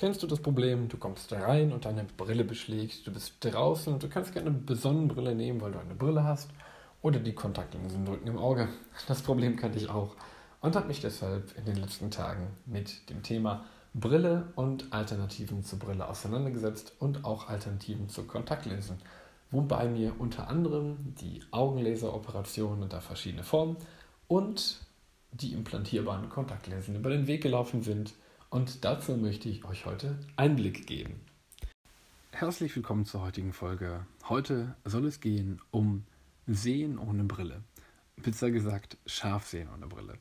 Kennst du das Problem? Du kommst rein und deine Brille beschlägt. Du bist draußen und du kannst gerne eine Sonnenbrille nehmen, weil du eine Brille hast. Oder die Kontaktlinsen drücken im Auge. Das Problem kannte ich auch und habe mich deshalb in den letzten Tagen mit dem Thema Brille und Alternativen zur Brille auseinandergesetzt und auch Alternativen zu Kontaktlinsen. Wobei mir unter anderem die Augenlaseroperation unter verschiedene Formen und die implantierbaren Kontaktlinsen über den Weg gelaufen sind und dazu möchte ich euch heute Einblick geben. Herzlich willkommen zur heutigen Folge. Heute soll es gehen um Sehen ohne Brille. Besser gesagt, Scharfsehen ohne Brille.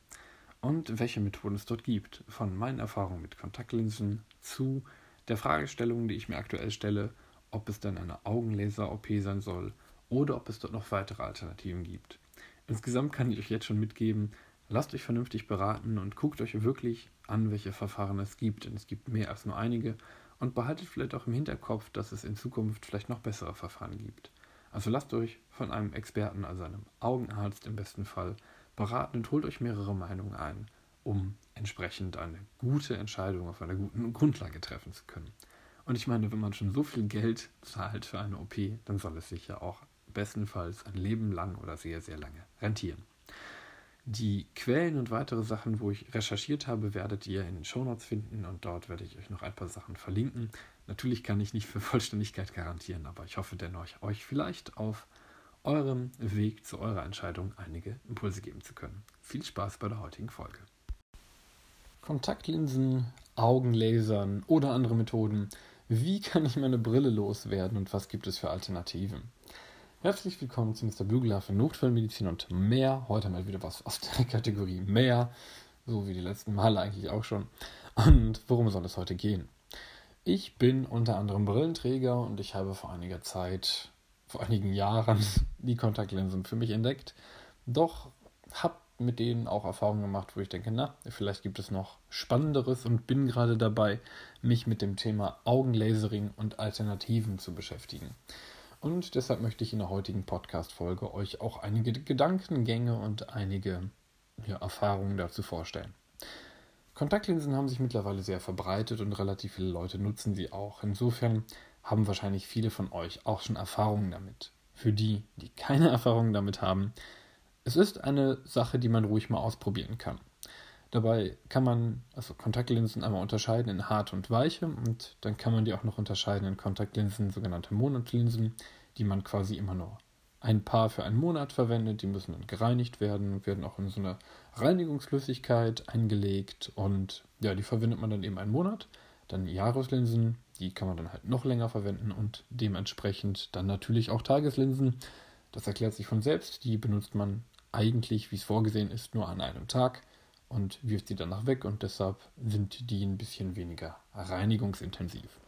Und welche Methoden es dort gibt. Von meinen Erfahrungen mit Kontaktlinsen zu der Fragestellung, die ich mir aktuell stelle, ob es dann eine Augenlaser-OP sein soll oder ob es dort noch weitere Alternativen gibt. Insgesamt kann ich euch jetzt schon mitgeben, lasst euch vernünftig beraten und guckt euch wirklich an, welche Verfahren es gibt. Denn es gibt mehr als nur einige. Und behaltet vielleicht auch im Hinterkopf, dass es in Zukunft vielleicht noch bessere Verfahren gibt. Also lasst euch von einem Experten, also einem Augenarzt im besten Fall, beraten und holt euch mehrere Meinungen ein, um entsprechend eine gute Entscheidung auf einer guten Grundlage treffen zu können. Und ich meine, wenn man schon so viel Geld zahlt für eine OP, dann soll es sich ja auch bestenfalls ein Leben lang oder sehr, sehr lange rentieren. Die Quellen und weitere Sachen, wo ich recherchiert habe, werdet ihr in den Shownotes finden und dort werde ich euch noch ein paar Sachen verlinken. Natürlich kann ich nicht für Vollständigkeit garantieren, aber ich hoffe dennoch, euch vielleicht auf eurem Weg zu eurer Entscheidung einige Impulse geben zu können. Viel Spaß bei der heutigen Folge. Kontaktlinsen, Augenlasern oder andere Methoden. Wie kann ich meine Brille loswerden und was gibt es für Alternativen? Herzlich willkommen zu Mr. Bügler für Notfallmedizin und mehr. Heute mal wieder was aus der Kategorie mehr, so wie die letzten Male eigentlich auch schon. Und worum soll es heute gehen? Ich bin unter anderem Brillenträger und ich habe vor einiger Zeit, vor einigen Jahren, die Kontaktlinsen für mich entdeckt. Doch habe mit denen auch Erfahrungen gemacht, wo ich denke, na, vielleicht gibt es noch Spannenderes und bin gerade dabei, mich mit dem Thema Augenlasering und Alternativen zu beschäftigen. Und deshalb möchte ich in der heutigen Podcast-Folge euch auch einige Gedankengänge und einige ja, Erfahrungen dazu vorstellen. Kontaktlinsen haben sich mittlerweile sehr verbreitet und relativ viele Leute nutzen sie auch. Insofern haben wahrscheinlich viele von euch auch schon Erfahrungen damit. Für die, die keine Erfahrungen damit haben, es ist eine Sache, die man ruhig mal ausprobieren kann. Dabei kann man also Kontaktlinsen einmal unterscheiden in hart und weiche und dann kann man die auch noch unterscheiden in Kontaktlinsen, sogenannte Monatlinsen, die man quasi immer nur ein Paar für einen Monat verwendet. Die müssen dann gereinigt werden, werden auch in so eine Reinigungsflüssigkeit eingelegt und ja, die verwendet man dann eben einen Monat. Dann Jahreslinsen, die kann man dann halt noch länger verwenden und dementsprechend dann natürlich auch Tageslinsen. Das erklärt sich von selbst. Die benutzt man eigentlich, wie es vorgesehen ist, nur an einem Tag und wirft sie danach weg und deshalb sind die ein bisschen weniger reinigungsintensiv.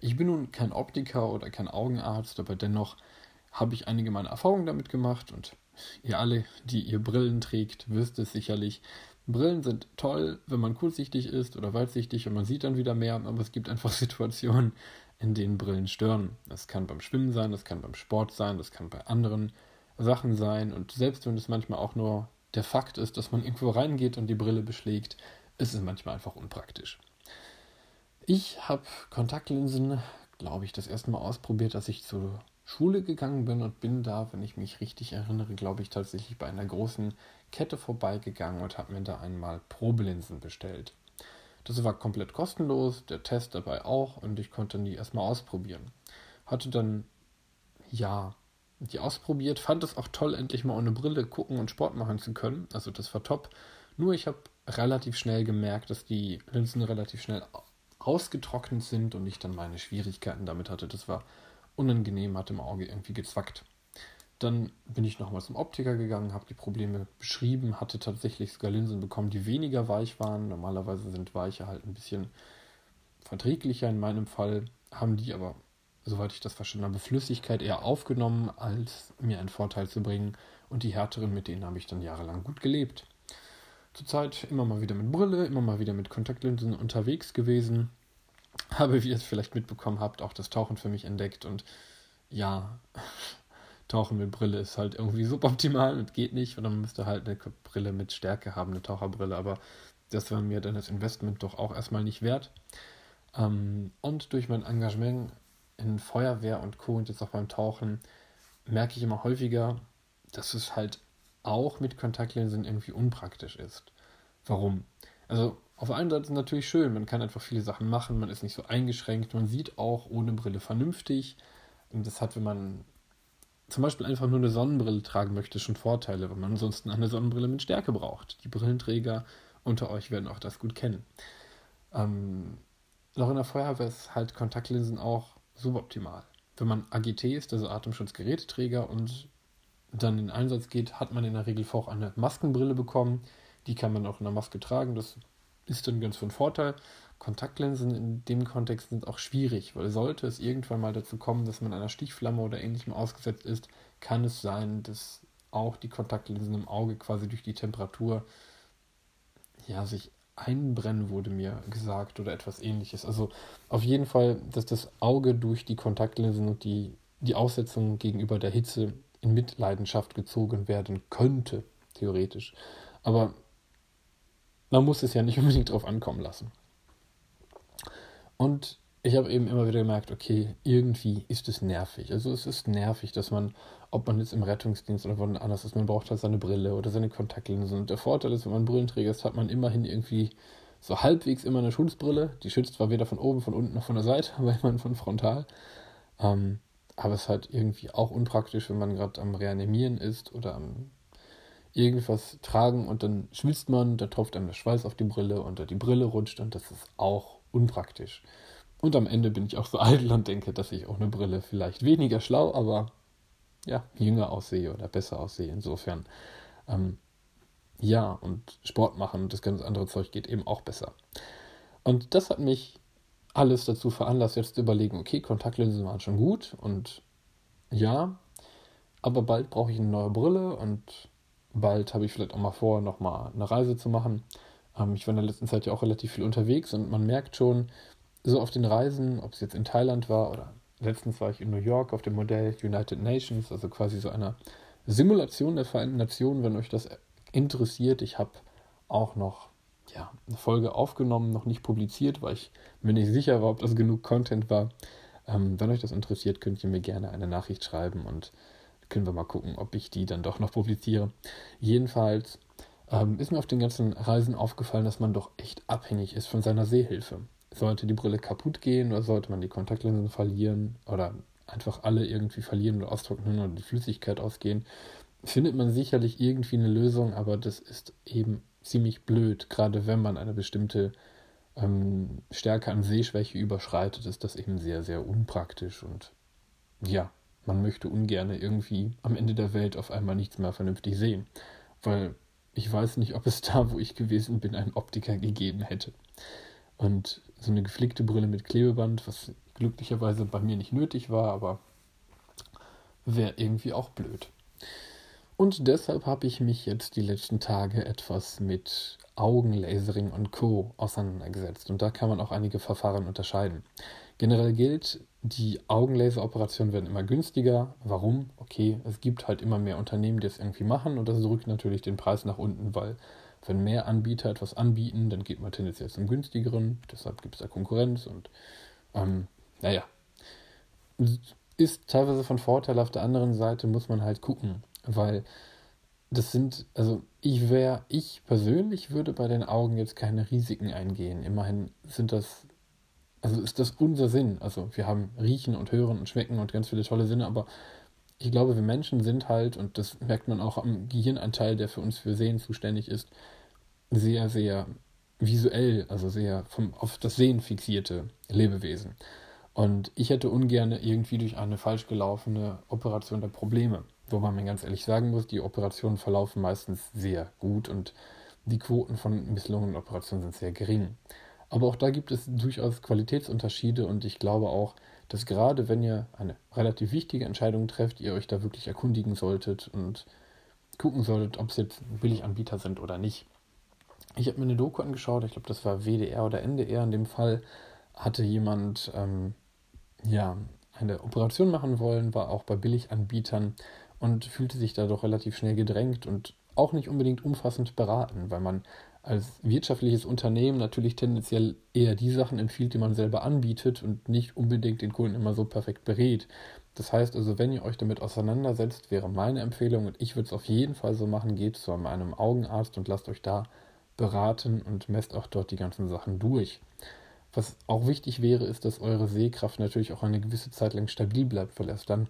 Ich bin nun kein Optiker oder kein Augenarzt, aber dennoch habe ich einige meiner Erfahrungen damit gemacht und ihr alle, die ihr Brillen trägt, wisst es sicherlich. Brillen sind toll, wenn man kurzsichtig ist oder weitsichtig und man sieht dann wieder mehr, aber es gibt einfach Situationen, in denen Brillen stören. Das kann beim Schwimmen sein, das kann beim Sport sein, das kann bei anderen Sachen sein und selbst wenn es manchmal auch nur der Fakt ist, dass man irgendwo reingeht und die Brille beschlägt, ist es manchmal einfach unpraktisch. Ich habe Kontaktlinsen, glaube ich, das erste Mal ausprobiert, als ich zur Schule gegangen bin und bin da, wenn ich mich richtig erinnere, glaube ich, tatsächlich bei einer großen Kette vorbeigegangen und habe mir da einmal Probelinsen bestellt. Das war komplett kostenlos, der Test dabei auch und ich konnte die erstmal ausprobieren. Hatte dann, ja, die ausprobiert, fand es auch toll, endlich mal ohne Brille gucken und Sport machen zu können. Also das war top. Nur ich habe relativ schnell gemerkt, dass die Linsen relativ schnell ausgetrocknet sind und ich dann meine Schwierigkeiten damit hatte. Das war unangenehm, hat im Auge irgendwie gezwackt. Dann bin ich nochmal zum Optiker gegangen, habe die Probleme beschrieben, hatte tatsächlich sogar Linsen bekommen, die weniger weich waren. Normalerweise sind weiche halt ein bisschen verträglicher in meinem Fall, haben die aber soweit ich das verstanden habe, Flüssigkeit eher aufgenommen, als mir einen Vorteil zu bringen. Und die härteren, mit denen habe ich dann jahrelang gut gelebt. Zurzeit immer mal wieder mit Brille, immer mal wieder mit Kontaktlinsen unterwegs gewesen. Habe, wie ihr es vielleicht mitbekommen habt, auch das Tauchen für mich entdeckt. Und ja, Tauchen mit Brille ist halt irgendwie suboptimal und geht nicht. Oder man müsste halt eine Brille mit Stärke haben, eine Taucherbrille. Aber das war mir dann das Investment doch auch erstmal nicht wert. Ähm, und durch mein Engagement in Feuerwehr und Co. und jetzt auch beim Tauchen merke ich immer häufiger, dass es halt auch mit Kontaktlinsen irgendwie unpraktisch ist. Warum? Also auf der einen Seite ist es natürlich schön, man kann einfach viele Sachen machen, man ist nicht so eingeschränkt, man sieht auch ohne Brille vernünftig. Und das hat, wenn man zum Beispiel einfach nur eine Sonnenbrille tragen möchte, schon Vorteile, weil man ansonsten eine Sonnenbrille mit Stärke braucht. Die Brillenträger unter euch werden auch das gut kennen. Ähm, noch in der Feuerwehr ist halt Kontaktlinsen auch suboptimal. Wenn man AGT ist, also Atemschutzgeräteträger, und dann in Einsatz geht, hat man in der Regel auch eine Maskenbrille bekommen. Die kann man auch in der Maske tragen. Das ist dann ganz von Vorteil. Kontaktlinsen in dem Kontext sind auch schwierig, weil sollte es irgendwann mal dazu kommen, dass man einer Stichflamme oder ähnlichem ausgesetzt ist, kann es sein, dass auch die Kontaktlinsen im Auge quasi durch die Temperatur ja sich einbrennen, wurde mir gesagt, oder etwas ähnliches. Also auf jeden Fall, dass das Auge durch die Kontaktlinsen und die, die Aussetzung gegenüber der Hitze in Mitleidenschaft gezogen werden könnte, theoretisch. Aber man muss es ja nicht unbedingt drauf ankommen lassen. Und ich habe eben immer wieder gemerkt, okay, irgendwie ist es nervig. Also es ist nervig, dass man, ob man jetzt im Rettungsdienst oder woanders ist, man braucht halt seine Brille oder seine Kontaktlinsen. Und der Vorteil ist, wenn man Brillenträger ist, hat man immerhin irgendwie so halbwegs immer eine Schutzbrille. Die schützt zwar weder von oben, von unten noch von der Seite, aber immerhin von frontal. Ähm, aber es ist halt irgendwie auch unpraktisch, wenn man gerade am Reanimieren ist oder am irgendwas tragen und dann schwitzt man, da tropft einem der Schweiß auf die Brille und die Brille rutscht und das ist auch unpraktisch. Und am Ende bin ich auch so eitel und denke, dass ich auch eine Brille vielleicht weniger schlau, aber ja, jünger aussehe oder besser aussehe. Insofern, ähm, ja, und Sport machen und das ganze andere Zeug geht eben auch besser. Und das hat mich alles dazu veranlasst, jetzt zu überlegen, okay, Kontaktlinsen waren schon gut und ja, aber bald brauche ich eine neue Brille und bald habe ich vielleicht auch mal vor, nochmal eine Reise zu machen. Ähm, ich war in der letzten Zeit ja auch relativ viel unterwegs und man merkt schon, so auf den Reisen, ob es jetzt in Thailand war oder letztens war ich in New York auf dem Modell United Nations, also quasi so einer Simulation der Vereinten Nationen, wenn euch das interessiert. Ich habe auch noch ja, eine Folge aufgenommen, noch nicht publiziert, weil ich mir nicht sicher war, ob das genug Content war. Ähm, wenn euch das interessiert, könnt ihr mir gerne eine Nachricht schreiben und können wir mal gucken, ob ich die dann doch noch publiziere. Jedenfalls ähm, ist mir auf den ganzen Reisen aufgefallen, dass man doch echt abhängig ist von seiner Sehhilfe. Sollte die Brille kaputt gehen oder sollte man die Kontaktlinsen verlieren oder einfach alle irgendwie verlieren oder austrocknen oder die Flüssigkeit ausgehen, findet man sicherlich irgendwie eine Lösung, aber das ist eben ziemlich blöd, gerade wenn man eine bestimmte ähm, Stärke an Sehschwäche überschreitet, ist das eben sehr, sehr unpraktisch und ja, man möchte ungern irgendwie am Ende der Welt auf einmal nichts mehr vernünftig sehen, weil ich weiß nicht, ob es da, wo ich gewesen bin, einen Optiker gegeben hätte. Und so eine geflickte Brille mit Klebeband, was glücklicherweise bei mir nicht nötig war, aber wäre irgendwie auch blöd. Und deshalb habe ich mich jetzt die letzten Tage etwas mit Augenlasering und Co. auseinandergesetzt. Und da kann man auch einige Verfahren unterscheiden. Generell gilt, die Augenlaseroperationen werden immer günstiger. Warum? Okay, es gibt halt immer mehr Unternehmen, die es irgendwie machen und das drückt natürlich den Preis nach unten, weil wenn mehr Anbieter etwas anbieten, dann geht man tendenziell zum günstigeren. Deshalb gibt es da Konkurrenz und ähm, naja, ist teilweise von Vorteil. Auf der anderen Seite muss man halt gucken, weil das sind, also ich wäre, ich persönlich würde bei den Augen jetzt keine Risiken eingehen. Immerhin sind das also ist das unser Sinn. Also wir haben Riechen und Hören und Schmecken und ganz viele tolle Sinne, aber ich glaube, wir Menschen sind halt, und das merkt man auch am Gehirnanteil, der für uns für Sehen zuständig ist, sehr, sehr visuell, also sehr vom, auf das Sehen fixierte Lebewesen. Und ich hätte ungern irgendwie durch eine falsch gelaufene Operation der Probleme. Wobei man ganz ehrlich sagen muss, die Operationen verlaufen meistens sehr gut und die Quoten von misslungenen Operationen sind sehr gering. Aber auch da gibt es durchaus Qualitätsunterschiede und ich glaube auch, dass gerade wenn ihr eine relativ wichtige Entscheidung trefft, ihr euch da wirklich erkundigen solltet und gucken solltet, ob es jetzt Billiganbieter sind oder nicht. Ich habe mir eine Doku angeschaut, ich glaube, das war WDR oder NDR. In dem Fall hatte jemand ähm, ja, eine Operation machen wollen, war auch bei Billiganbietern und fühlte sich da doch relativ schnell gedrängt und auch nicht unbedingt umfassend beraten, weil man als wirtschaftliches Unternehmen natürlich tendenziell eher die Sachen empfiehlt, die man selber anbietet und nicht unbedingt den Kunden immer so perfekt berät. Das heißt also, wenn ihr euch damit auseinandersetzt, wäre meine Empfehlung, und ich würde es auf jeden Fall so machen, geht zu einem Augenarzt und lasst euch da beraten und messt auch dort die ganzen Sachen durch. Was auch wichtig wäre, ist, dass eure Sehkraft natürlich auch eine gewisse Zeit lang stabil bleibt, weil erst dann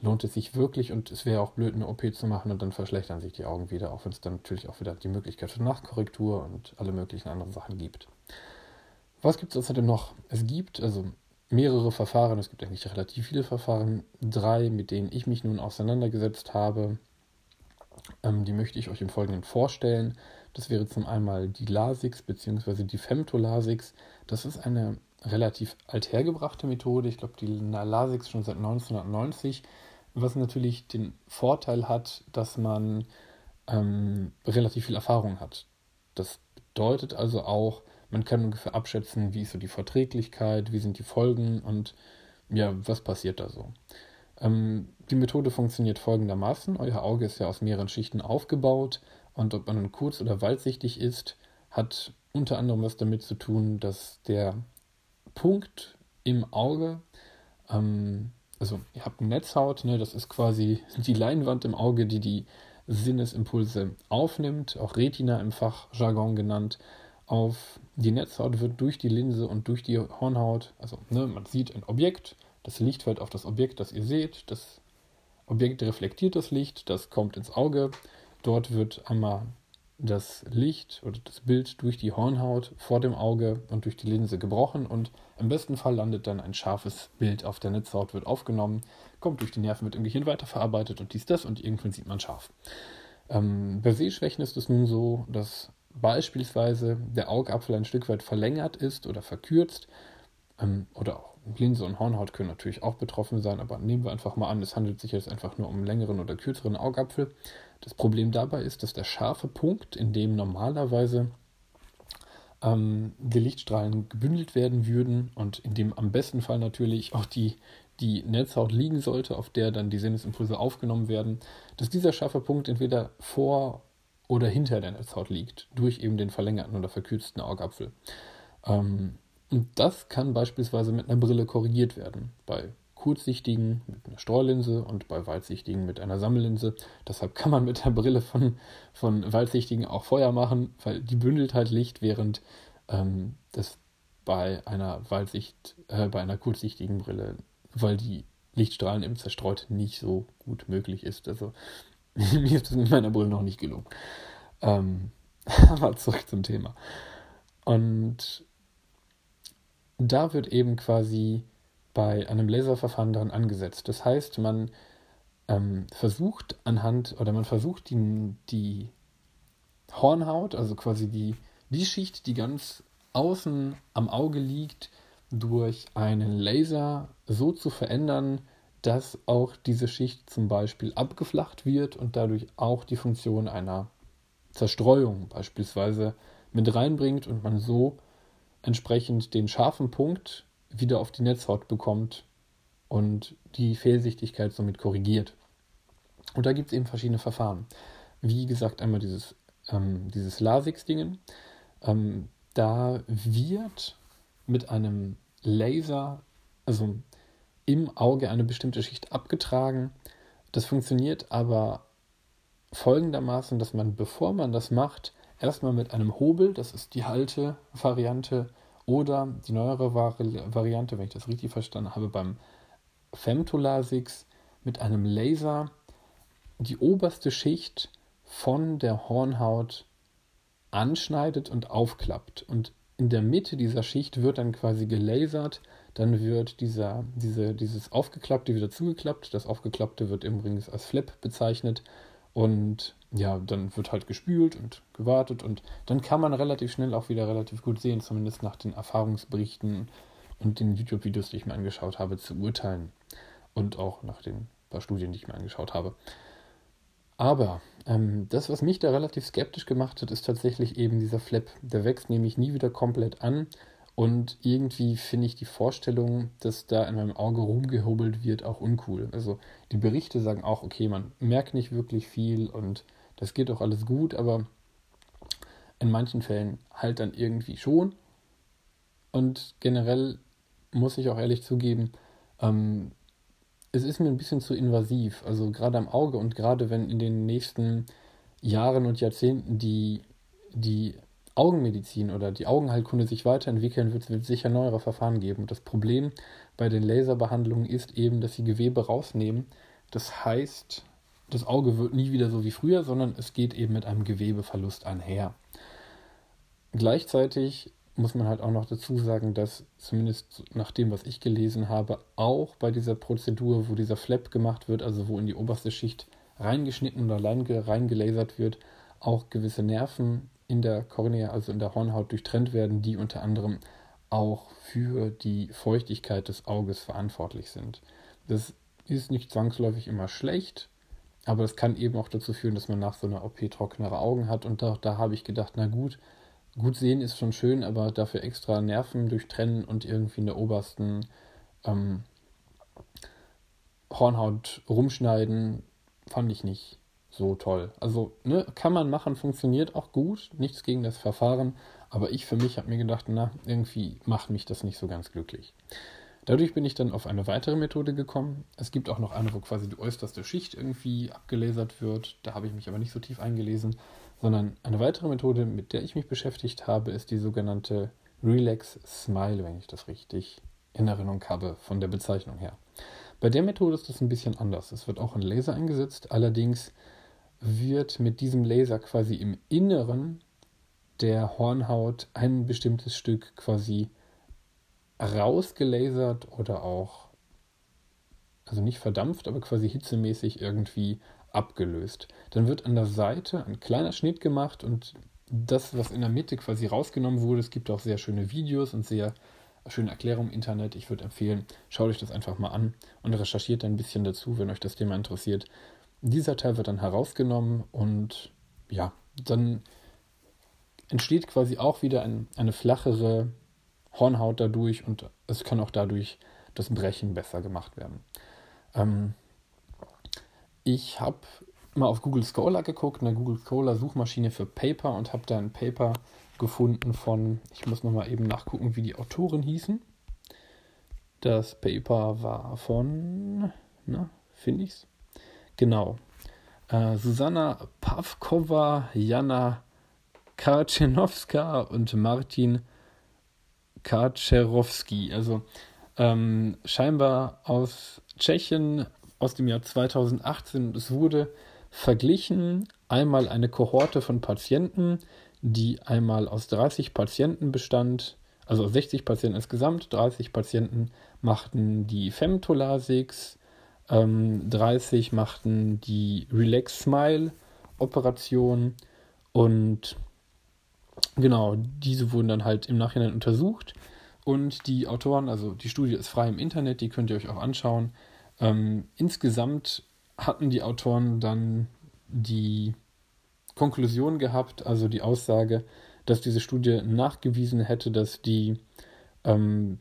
lohnt es sich wirklich und es wäre auch blöd, eine OP zu machen und dann verschlechtern sich die Augen wieder, auch wenn es dann natürlich auch wieder die Möglichkeit für Nachkorrektur und alle möglichen anderen Sachen gibt. Was gibt es außerdem noch? Es gibt also mehrere Verfahren, es gibt eigentlich relativ viele Verfahren, drei, mit denen ich mich nun auseinandergesetzt habe. Ähm, die möchte ich euch im Folgenden vorstellen. Das wäre zum einen die Lasix bzw. die Femtolasix. Das ist eine relativ althergebrachte Methode. Ich glaube, die Lasix schon seit 1990, was natürlich den Vorteil hat, dass man ähm, relativ viel Erfahrung hat. Das bedeutet also auch, man kann ungefähr abschätzen, wie ist so die Verträglichkeit, wie sind die Folgen und ja, was passiert da so. Ähm, die Methode funktioniert folgendermaßen. Euer Auge ist ja aus mehreren Schichten aufgebaut und ob man nun kurz- oder weitsichtig ist, hat unter anderem was damit zu tun, dass der Punkt im Auge, ähm, also ihr habt Netzhaut, ne, das ist quasi die Leinwand im Auge, die die Sinnesimpulse aufnimmt, auch Retina im Fachjargon genannt. Auf die Netzhaut wird durch die Linse und durch die Hornhaut, also ne, man sieht ein Objekt, das Licht fällt auf das Objekt, das ihr seht, das Objekt reflektiert das Licht, das kommt ins Auge, dort wird einmal das Licht oder das Bild durch die Hornhaut vor dem Auge und durch die Linse gebrochen und im besten Fall landet dann ein scharfes Bild auf der Netzhaut, wird aufgenommen, kommt durch die Nerven, wird im Gehirn weiterverarbeitet und dies, das und irgendwann sieht man scharf. Ähm, bei Sehschwächen ist es nun so, dass beispielsweise der Augapfel ein Stück weit verlängert ist oder verkürzt ähm, oder auch Linse und Hornhaut können natürlich auch betroffen sein, aber nehmen wir einfach mal an, es handelt sich jetzt einfach nur um einen längeren oder kürzeren Augapfel. Das Problem dabei ist, dass der scharfe Punkt, in dem normalerweise ähm, die Lichtstrahlen gebündelt werden würden und in dem am besten Fall natürlich auch die, die Netzhaut liegen sollte, auf der dann die Sinnesimpulse aufgenommen werden, dass dieser scharfe Punkt entweder vor oder hinter der Netzhaut liegt, durch eben den verlängerten oder verkürzten Augapfel. Ähm, und das kann beispielsweise mit einer Brille korrigiert werden. Bei kurzsichtigen mit einer Streulinse und bei weitsichtigen mit einer Sammellinse. Deshalb kann man mit der Brille von, von weitsichtigen auch Feuer machen, weil die bündelt halt Licht, während ähm, das bei einer Weitsicht, äh, bei einer kurzsichtigen Brille, weil die Lichtstrahlen im Zerstreut nicht so gut möglich ist. Also mir ist das mit meiner Brille noch nicht gelungen. Ähm, aber zurück zum Thema. Und da wird eben quasi bei einem Laserverfahren daran angesetzt. Das heißt, man ähm, versucht anhand oder man versucht die, die Hornhaut, also quasi die, die Schicht, die ganz außen am Auge liegt, durch einen Laser so zu verändern, dass auch diese Schicht zum Beispiel abgeflacht wird und dadurch auch die Funktion einer Zerstreuung beispielsweise mit reinbringt und man so entsprechend den scharfen Punkt wieder auf die Netzhaut bekommt und die Fehlsichtigkeit somit korrigiert. Und da gibt es eben verschiedene Verfahren. Wie gesagt, einmal dieses, ähm, dieses Lasix-Dingen. Ähm, da wird mit einem Laser, also im Auge eine bestimmte Schicht abgetragen. Das funktioniert aber folgendermaßen, dass man, bevor man das macht, erstmal mit einem Hobel, das ist die Halte-Variante, oder die neuere Vari Variante, wenn ich das richtig verstanden habe, beim Femtolasix mit einem Laser die oberste Schicht von der Hornhaut anschneidet und aufklappt. Und in der Mitte dieser Schicht wird dann quasi gelasert, dann wird dieser, diese, dieses Aufgeklappte wieder zugeklappt. Das Aufgeklappte wird übrigens als Flap bezeichnet. Und ja, dann wird halt gespült und gewartet und dann kann man relativ schnell auch wieder relativ gut sehen, zumindest nach den Erfahrungsberichten und den YouTube-Videos, die ich mir angeschaut habe, zu urteilen. Und auch nach den paar Studien, die ich mir angeschaut habe. Aber ähm, das, was mich da relativ skeptisch gemacht hat, ist tatsächlich eben dieser Flap. Der wächst nämlich nie wieder komplett an und irgendwie finde ich die Vorstellung, dass da in meinem Auge rumgehobelt wird, auch uncool. Also die Berichte sagen auch, okay, man merkt nicht wirklich viel und das geht auch alles gut, aber in manchen Fällen halt dann irgendwie schon. Und generell muss ich auch ehrlich zugeben, ähm, es ist mir ein bisschen zu invasiv. Also gerade am Auge und gerade wenn in den nächsten Jahren und Jahrzehnten die, die Augenmedizin oder die Augenheilkunde sich weiterentwickeln wird, wird es sicher neuere Verfahren geben. Und das Problem bei den Laserbehandlungen ist eben, dass sie Gewebe rausnehmen. Das heißt, das Auge wird nie wieder so wie früher, sondern es geht eben mit einem Gewebeverlust einher. Gleichzeitig muss man halt auch noch dazu sagen, dass zumindest nach dem, was ich gelesen habe, auch bei dieser Prozedur, wo dieser Flap gemacht wird, also wo in die oberste Schicht reingeschnitten oder reingelasert wird, auch gewisse Nerven in der Kornea, also in der Hornhaut, durchtrennt werden, die unter anderem auch für die Feuchtigkeit des Auges verantwortlich sind. Das ist nicht zwangsläufig immer schlecht, aber das kann eben auch dazu führen, dass man nach so einer OP trockenere Augen hat. Und da, da habe ich gedacht, na gut, gut sehen ist schon schön, aber dafür extra Nerven durchtrennen und irgendwie in der obersten ähm, Hornhaut rumschneiden, fand ich nicht so toll. Also, ne, kann man machen, funktioniert auch gut, nichts gegen das Verfahren, aber ich für mich habe mir gedacht, na, irgendwie macht mich das nicht so ganz glücklich. Dadurch bin ich dann auf eine weitere Methode gekommen. Es gibt auch noch eine, wo quasi die äußerste Schicht irgendwie abgelasert wird. Da habe ich mich aber nicht so tief eingelesen, sondern eine weitere Methode, mit der ich mich beschäftigt habe, ist die sogenannte Relax Smile, wenn ich das richtig in Erinnerung habe von der Bezeichnung her. Bei der Methode ist das ein bisschen anders. Es wird auch ein Laser eingesetzt, allerdings wird mit diesem Laser quasi im Inneren der Hornhaut ein bestimmtes Stück quasi rausgelasert oder auch, also nicht verdampft, aber quasi hitzemäßig irgendwie abgelöst. Dann wird an der Seite ein kleiner Schnitt gemacht und das, was in der Mitte quasi rausgenommen wurde, es gibt auch sehr schöne Videos und sehr schöne Erklärungen im Internet. Ich würde empfehlen, schaut euch das einfach mal an und recherchiert ein bisschen dazu, wenn euch das Thema interessiert. Dieser Teil wird dann herausgenommen und ja, dann entsteht quasi auch wieder ein, eine flachere Hornhaut dadurch und es kann auch dadurch das Brechen besser gemacht werden. Ähm, ich habe mal auf Google Scholar geguckt, eine Google Scholar Suchmaschine für Paper und habe da ein Paper gefunden von, ich muss nochmal eben nachgucken, wie die Autoren hießen. Das Paper war von, na, finde ich's? Genau. Äh, Susanna Pavkova, Jana Karczenowska und Martin Kaczerowski. Also ähm, scheinbar aus Tschechien aus dem Jahr 2018. Es wurde verglichen einmal eine Kohorte von Patienten, die einmal aus 30 Patienten bestand, also 60 Patienten insgesamt, 30 Patienten machten die Femtolasix, ähm, 30 machten die Relax Smile Operation und Genau, diese wurden dann halt im Nachhinein untersucht und die Autoren, also die Studie ist frei im Internet, die könnt ihr euch auch anschauen. Ähm, insgesamt hatten die Autoren dann die Konklusion gehabt, also die Aussage, dass diese Studie nachgewiesen hätte, dass die ähm,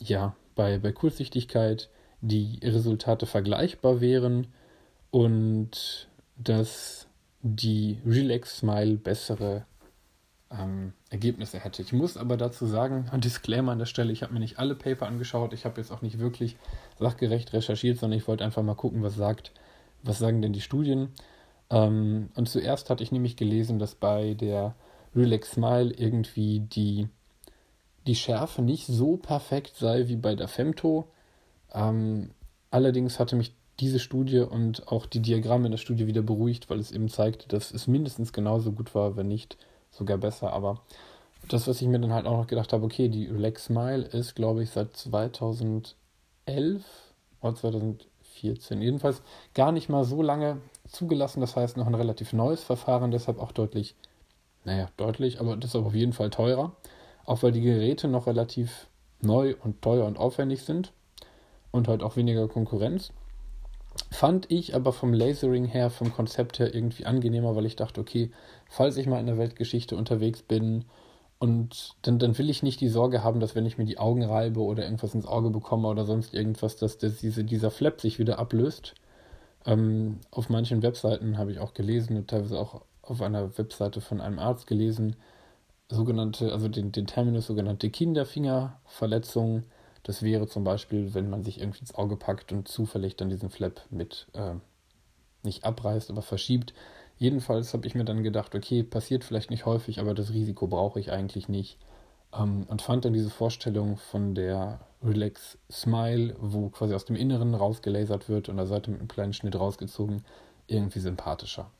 ja bei, bei Kurzsichtigkeit die Resultate vergleichbar wären und dass die Relax Smile bessere ähm, Ergebnisse hätte. Ich muss aber dazu sagen, Disclaimer an der Stelle, ich habe mir nicht alle Paper angeschaut, ich habe jetzt auch nicht wirklich sachgerecht recherchiert, sondern ich wollte einfach mal gucken, was sagt, was sagen denn die Studien. Ähm, und zuerst hatte ich nämlich gelesen, dass bei der Relax Smile irgendwie die, die Schärfe nicht so perfekt sei wie bei der Femto. Ähm, allerdings hatte mich diese Studie und auch die Diagramme in der Studie wieder beruhigt, weil es eben zeigte, dass es mindestens genauso gut war, wenn nicht sogar besser. Aber das, was ich mir dann halt auch noch gedacht habe, okay, die Relax Smile ist, glaube ich, seit 2011 oder 2014, jedenfalls gar nicht mal so lange zugelassen. Das heißt, noch ein relativ neues Verfahren, deshalb auch deutlich, naja, deutlich, aber deshalb auf jeden Fall teurer. Auch weil die Geräte noch relativ neu und teuer und aufwendig sind und halt auch weniger Konkurrenz. Fand ich aber vom Lasering her, vom Konzept her irgendwie angenehmer, weil ich dachte, okay, falls ich mal in der Weltgeschichte unterwegs bin und dann, dann will ich nicht die Sorge haben, dass wenn ich mir die Augen reibe oder irgendwas ins Auge bekomme oder sonst irgendwas, dass das, diese, dieser Flap sich wieder ablöst. Ähm, auf manchen Webseiten habe ich auch gelesen und teilweise auch auf einer Webseite von einem Arzt gelesen, sogenannte, also den, den Terminus sogenannte Kinderfingerverletzung. Das wäre zum Beispiel, wenn man sich irgendwie ins Auge packt und zufällig dann diesen Flap mit äh, nicht abreißt, aber verschiebt. Jedenfalls habe ich mir dann gedacht, okay, passiert vielleicht nicht häufig, aber das Risiko brauche ich eigentlich nicht. Ähm, und fand dann diese Vorstellung von der Relax Smile, wo quasi aus dem Inneren rausgelasert wird und der Seite mit einem kleinen Schnitt rausgezogen, irgendwie sympathischer.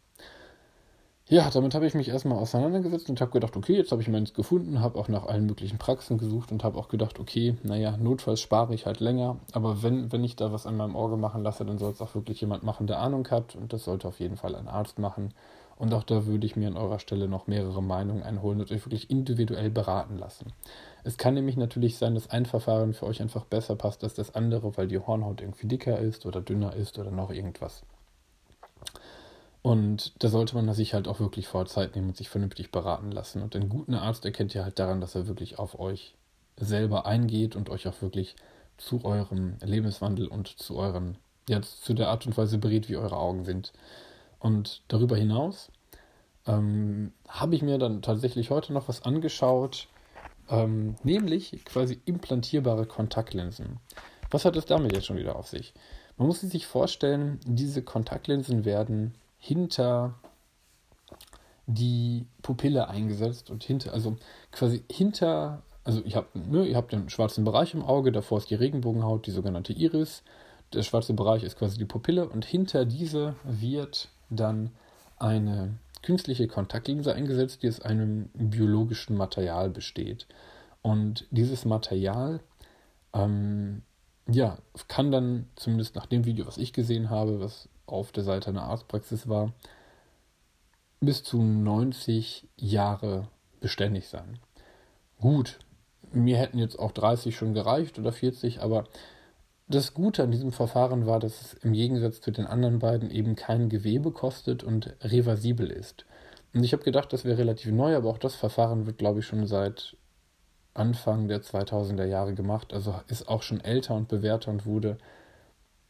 Ja, damit habe ich mich erstmal auseinandergesetzt und habe gedacht, okay, jetzt habe ich meins gefunden, habe auch nach allen möglichen Praxen gesucht und habe auch gedacht, okay, naja, notfalls spare ich halt länger, aber wenn, wenn ich da was an meinem Auge machen lasse, dann soll es auch wirklich jemand machen, der Ahnung hat und das sollte auf jeden Fall ein Arzt machen. Und auch da würde ich mir an eurer Stelle noch mehrere Meinungen einholen und euch wirklich individuell beraten lassen. Es kann nämlich natürlich sein, dass ein Verfahren für euch einfach besser passt als das andere, weil die Hornhaut irgendwie dicker ist oder dünner ist oder noch irgendwas. Und da sollte man sich halt auch wirklich vor Zeit nehmen und sich vernünftig beraten lassen. Und einen guten Arzt erkennt ihr halt daran, dass er wirklich auf euch selber eingeht und euch auch wirklich zu eurem Lebenswandel und zu euren, ja, zu der Art und Weise berät, wie eure Augen sind. Und darüber hinaus ähm, habe ich mir dann tatsächlich heute noch was angeschaut, ähm, nämlich quasi implantierbare Kontaktlinsen. Was hat es damit jetzt schon wieder auf sich? Man muss sich vorstellen, diese Kontaktlinsen werden hinter die Pupille eingesetzt und hinter, also quasi hinter, also ich habe, ne, ihr habt den schwarzen Bereich im Auge, davor ist die Regenbogenhaut, die sogenannte Iris. Der schwarze Bereich ist quasi die Pupille und hinter diese wird dann eine künstliche Kontaktlinse eingesetzt, die aus einem biologischen Material besteht. Und dieses Material ähm, ja, kann dann, zumindest nach dem Video, was ich gesehen habe, was auf der Seite einer Arztpraxis war, bis zu 90 Jahre beständig sein. Gut, mir hätten jetzt auch 30 schon gereicht oder 40, aber das Gute an diesem Verfahren war, dass es im Gegensatz zu den anderen beiden eben kein Gewebe kostet und reversibel ist. Und ich habe gedacht, das wäre relativ neu, aber auch das Verfahren wird, glaube ich, schon seit Anfang der 2000er Jahre gemacht. Also ist auch schon älter und bewährter und wurde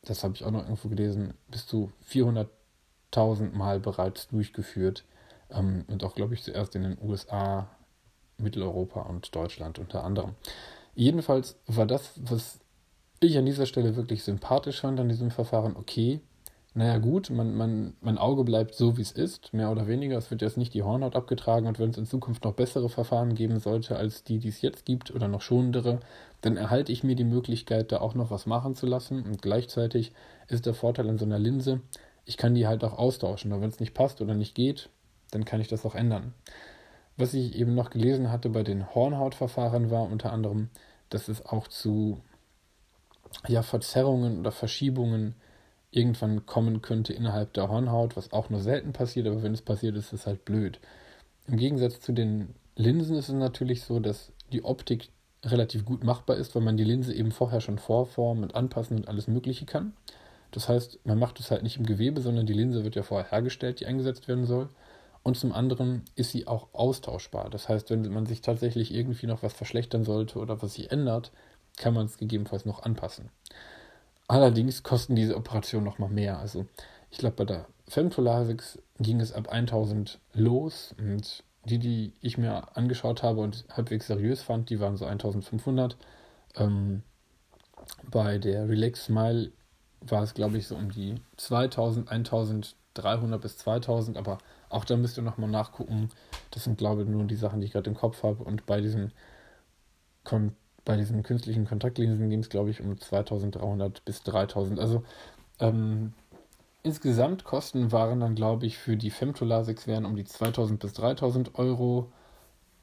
das habe ich auch noch irgendwo gelesen, bis zu 400.000 Mal bereits durchgeführt. Ähm, und auch, glaube ich, zuerst in den USA, Mitteleuropa und Deutschland unter anderem. Jedenfalls war das, was ich an dieser Stelle wirklich sympathisch fand an diesem Verfahren, okay, naja gut, man, man, mein Auge bleibt so, wie es ist, mehr oder weniger. Es wird jetzt nicht die Hornhaut abgetragen und wenn es in Zukunft noch bessere Verfahren geben sollte als die, die es jetzt gibt oder noch schonendere, dann erhalte ich mir die Möglichkeit, da auch noch was machen zu lassen. Und gleichzeitig ist der Vorteil an so einer Linse, ich kann die halt auch austauschen. Und wenn es nicht passt oder nicht geht, dann kann ich das auch ändern. Was ich eben noch gelesen hatte bei den Hornhautverfahren war unter anderem, dass es auch zu ja, Verzerrungen oder Verschiebungen irgendwann kommen könnte innerhalb der Hornhaut, was auch nur selten passiert, aber wenn es passiert, ist es halt blöd. Im Gegensatz zu den Linsen ist es natürlich so, dass die Optik relativ gut machbar ist, weil man die Linse eben vorher schon vorformen und anpassen und alles Mögliche kann. Das heißt, man macht es halt nicht im Gewebe, sondern die Linse wird ja vorher hergestellt, die eingesetzt werden soll. Und zum anderen ist sie auch austauschbar. Das heißt, wenn man sich tatsächlich irgendwie noch was verschlechtern sollte oder was sich ändert, kann man es gegebenenfalls noch anpassen. Allerdings kosten diese Operationen nochmal mehr. Also ich glaube, bei der Femtolasix ging es ab 1000 los und die, die ich mir angeschaut habe und halbwegs seriös fand, die waren so 1500. Ähm, bei der Relax Smile war es, glaube ich, so um die 2000, 1300 bis 2000, aber auch da müsst ihr nochmal nachgucken. Das sind, glaube ich, nur die Sachen, die ich gerade im Kopf habe. Und bei diesen Kon bei diesen künstlichen Kontaktlinsen ging es, glaube ich, um 2300 bis 3000. Also ähm, insgesamt Kosten waren dann, glaube ich, für die Femtolasix wären um die 2000 bis 3000 Euro.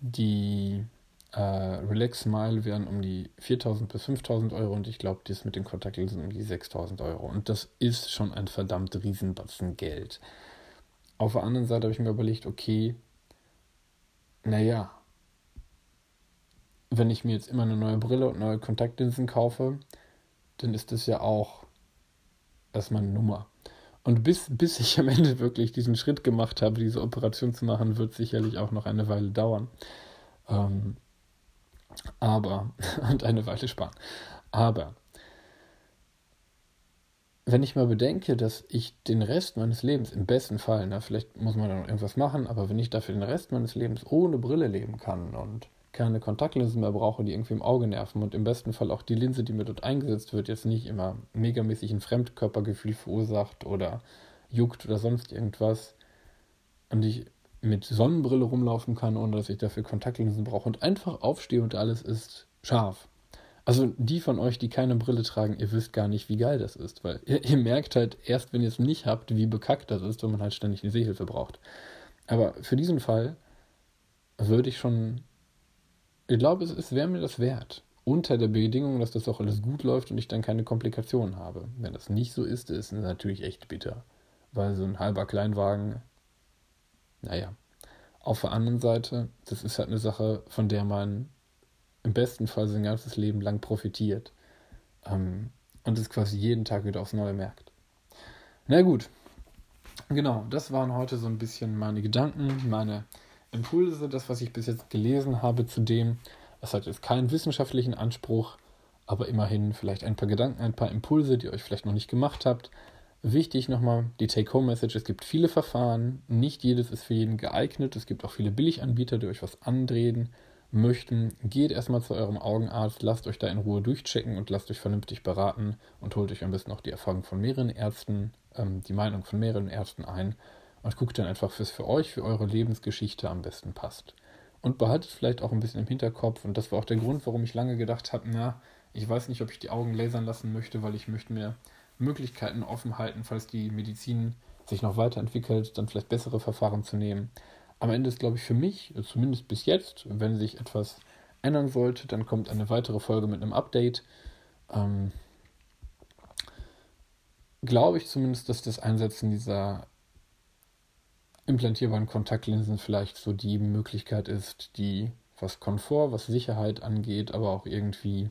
Die äh, Relax Smile wären um die 4000 bis 5000 Euro und ich glaube, das mit den Kontaktlinsen um die 6000 Euro. Und das ist schon ein verdammt Riesenbatzen Geld. Auf der anderen Seite habe ich mir überlegt, okay, naja, wenn ich mir jetzt immer eine neue Brille und neue Kontaktlinsen kaufe, dann ist das ja auch erstmal eine Nummer. Und bis, bis ich am Ende wirklich diesen Schritt gemacht habe, diese Operation zu machen, wird sicherlich auch noch eine Weile dauern. Ähm, aber, und eine Weile sparen. Aber wenn ich mal bedenke, dass ich den Rest meines Lebens, im besten Fall, na, vielleicht muss man da noch irgendwas machen, aber wenn ich dafür den Rest meines Lebens ohne Brille leben kann und keine Kontaktlinsen mehr brauche, die irgendwie im Auge nerven und im besten Fall auch die Linse, die mir dort eingesetzt wird, jetzt nicht immer megamäßig ein Fremdkörpergefühl verursacht oder juckt oder sonst irgendwas und ich mit Sonnenbrille rumlaufen kann, ohne dass ich dafür Kontaktlinsen brauche und einfach aufstehe und alles ist scharf. Also die von euch, die keine Brille tragen, ihr wisst gar nicht, wie geil das ist, weil ihr, ihr merkt halt erst, wenn ihr es nicht habt, wie bekackt das ist, wenn man halt ständig eine Sehhilfe braucht. Aber für diesen Fall würde ich schon ich glaube, es, es wäre mir das wert. Unter der Bedingung, dass das auch alles gut läuft und ich dann keine Komplikationen habe. Wenn das nicht so ist, ist es natürlich echt bitter. Weil so ein halber Kleinwagen, naja. Auf der anderen Seite, das ist halt eine Sache, von der man im besten Fall sein ganzes Leben lang profitiert. Ähm, und es quasi jeden Tag wieder aufs Neue merkt. Na gut. Genau, das waren heute so ein bisschen meine Gedanken, meine Impulse, das, was ich bis jetzt gelesen habe zu dem. Es hat jetzt keinen wissenschaftlichen Anspruch, aber immerhin vielleicht ein paar Gedanken, ein paar Impulse, die ihr euch vielleicht noch nicht gemacht habt. Wichtig nochmal die Take-Home-Message. Es gibt viele Verfahren, nicht jedes ist für jeden geeignet. Es gibt auch viele Billiganbieter, die euch was andrehen möchten. Geht erstmal zu eurem Augenarzt, lasst euch da in Ruhe durchchecken und lasst euch vernünftig beraten und holt euch am besten auch die Erfahrung von mehreren Ärzten, ähm, die Meinung von mehreren Ärzten ein und guckt dann einfach, was für euch, für eure Lebensgeschichte am besten passt. Und behaltet vielleicht auch ein bisschen im Hinterkopf, und das war auch der Grund, warum ich lange gedacht habe, na, ich weiß nicht, ob ich die Augen lasern lassen möchte, weil ich möchte mir Möglichkeiten offen halten, falls die Medizin sich noch weiterentwickelt, dann vielleicht bessere Verfahren zu nehmen. Am Ende ist, glaube ich, für mich, zumindest bis jetzt, wenn sich etwas ändern sollte, dann kommt eine weitere Folge mit einem Update. Ähm, glaube ich zumindest, dass das Einsetzen dieser implantierbaren Kontaktlinsen vielleicht so die Möglichkeit ist, die was Komfort, was Sicherheit angeht, aber auch irgendwie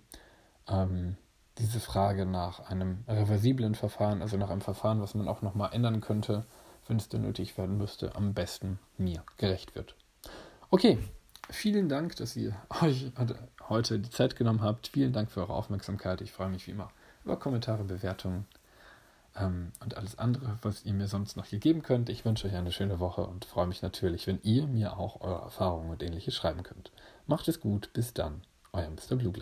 ähm, diese Frage nach einem reversiblen Verfahren, also nach einem Verfahren, was man auch nochmal ändern könnte, wenn es denn nötig werden müsste, am besten mir gerecht wird. Okay, vielen Dank, dass ihr euch heute die Zeit genommen habt. Vielen Dank für eure Aufmerksamkeit. Ich freue mich wie immer über Kommentare, Bewertungen und alles andere, was ihr mir sonst noch hier geben könnt. Ich wünsche euch eine schöne Woche und freue mich natürlich, wenn ihr mir auch eure Erfahrungen und ähnliches schreiben könnt. Macht es gut, bis dann, euer Mr. Blue.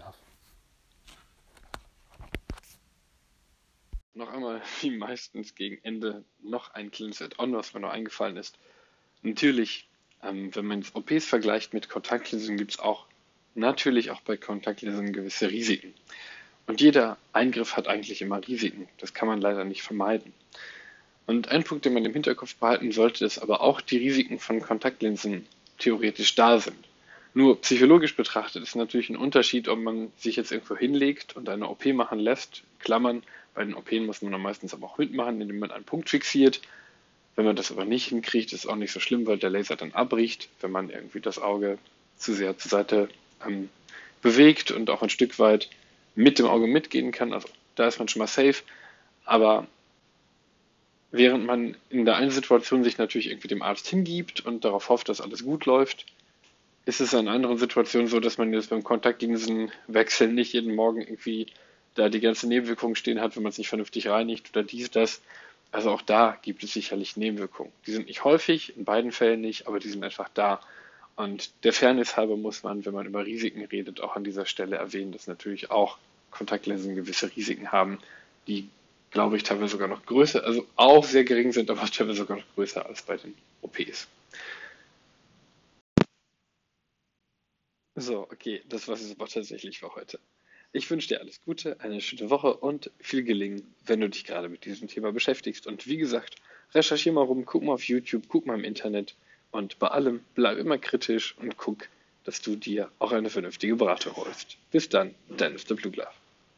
Noch einmal, wie meistens gegen Ende, noch ein kleines Add-on, was mir noch eingefallen ist. Natürlich, ähm, wenn man OPs vergleicht mit Kontaktlinsen, gibt es auch natürlich auch bei Kontaktlinsen gewisse Risiken. Und jeder Eingriff hat eigentlich immer Risiken. Das kann man leider nicht vermeiden. Und ein Punkt, den man im Hinterkopf behalten sollte, ist aber auch die Risiken von Kontaktlinsen theoretisch da sind. Nur psychologisch betrachtet ist natürlich ein Unterschied, ob man sich jetzt irgendwo hinlegt und eine OP machen lässt. Klammern, bei den OP muss man dann meistens aber auch mitmachen, indem man einen Punkt fixiert. Wenn man das aber nicht hinkriegt, ist es auch nicht so schlimm, weil der Laser dann abbricht, wenn man irgendwie das Auge zu sehr zur Seite ähm, bewegt und auch ein Stück weit mit dem Auge mitgehen kann. Also da ist man schon mal safe. Aber während man in der einen Situation sich natürlich irgendwie dem Arzt hingibt und darauf hofft, dass alles gut läuft, ist es in anderen Situationen so, dass man jetzt beim Kontaktlinsenwechsel nicht jeden Morgen irgendwie da die ganze Nebenwirkungen stehen hat, wenn man es nicht vernünftig reinigt oder dies, das. Also auch da gibt es sicherlich Nebenwirkungen. Die sind nicht häufig, in beiden Fällen nicht, aber die sind einfach da. Und der Fairness halber muss man, wenn man über Risiken redet, auch an dieser Stelle erwähnen, dass natürlich auch Kontaktlinsen gewisse Risiken haben, die, glaube ich, teilweise sogar noch größer, also auch sehr gering sind, aber teilweise sogar noch größer als bei den OPs. So, okay, das war es aber tatsächlich für heute. Ich wünsche dir alles Gute, eine schöne Woche und viel Gelingen, wenn du dich gerade mit diesem Thema beschäftigst. Und wie gesagt, recherchiere mal rum, guck mal auf YouTube, guck mal im Internet und bei allem bleib immer kritisch und guck, dass du dir auch eine vernünftige Beratung holst. Bis dann, dein Mr. Blue Glove.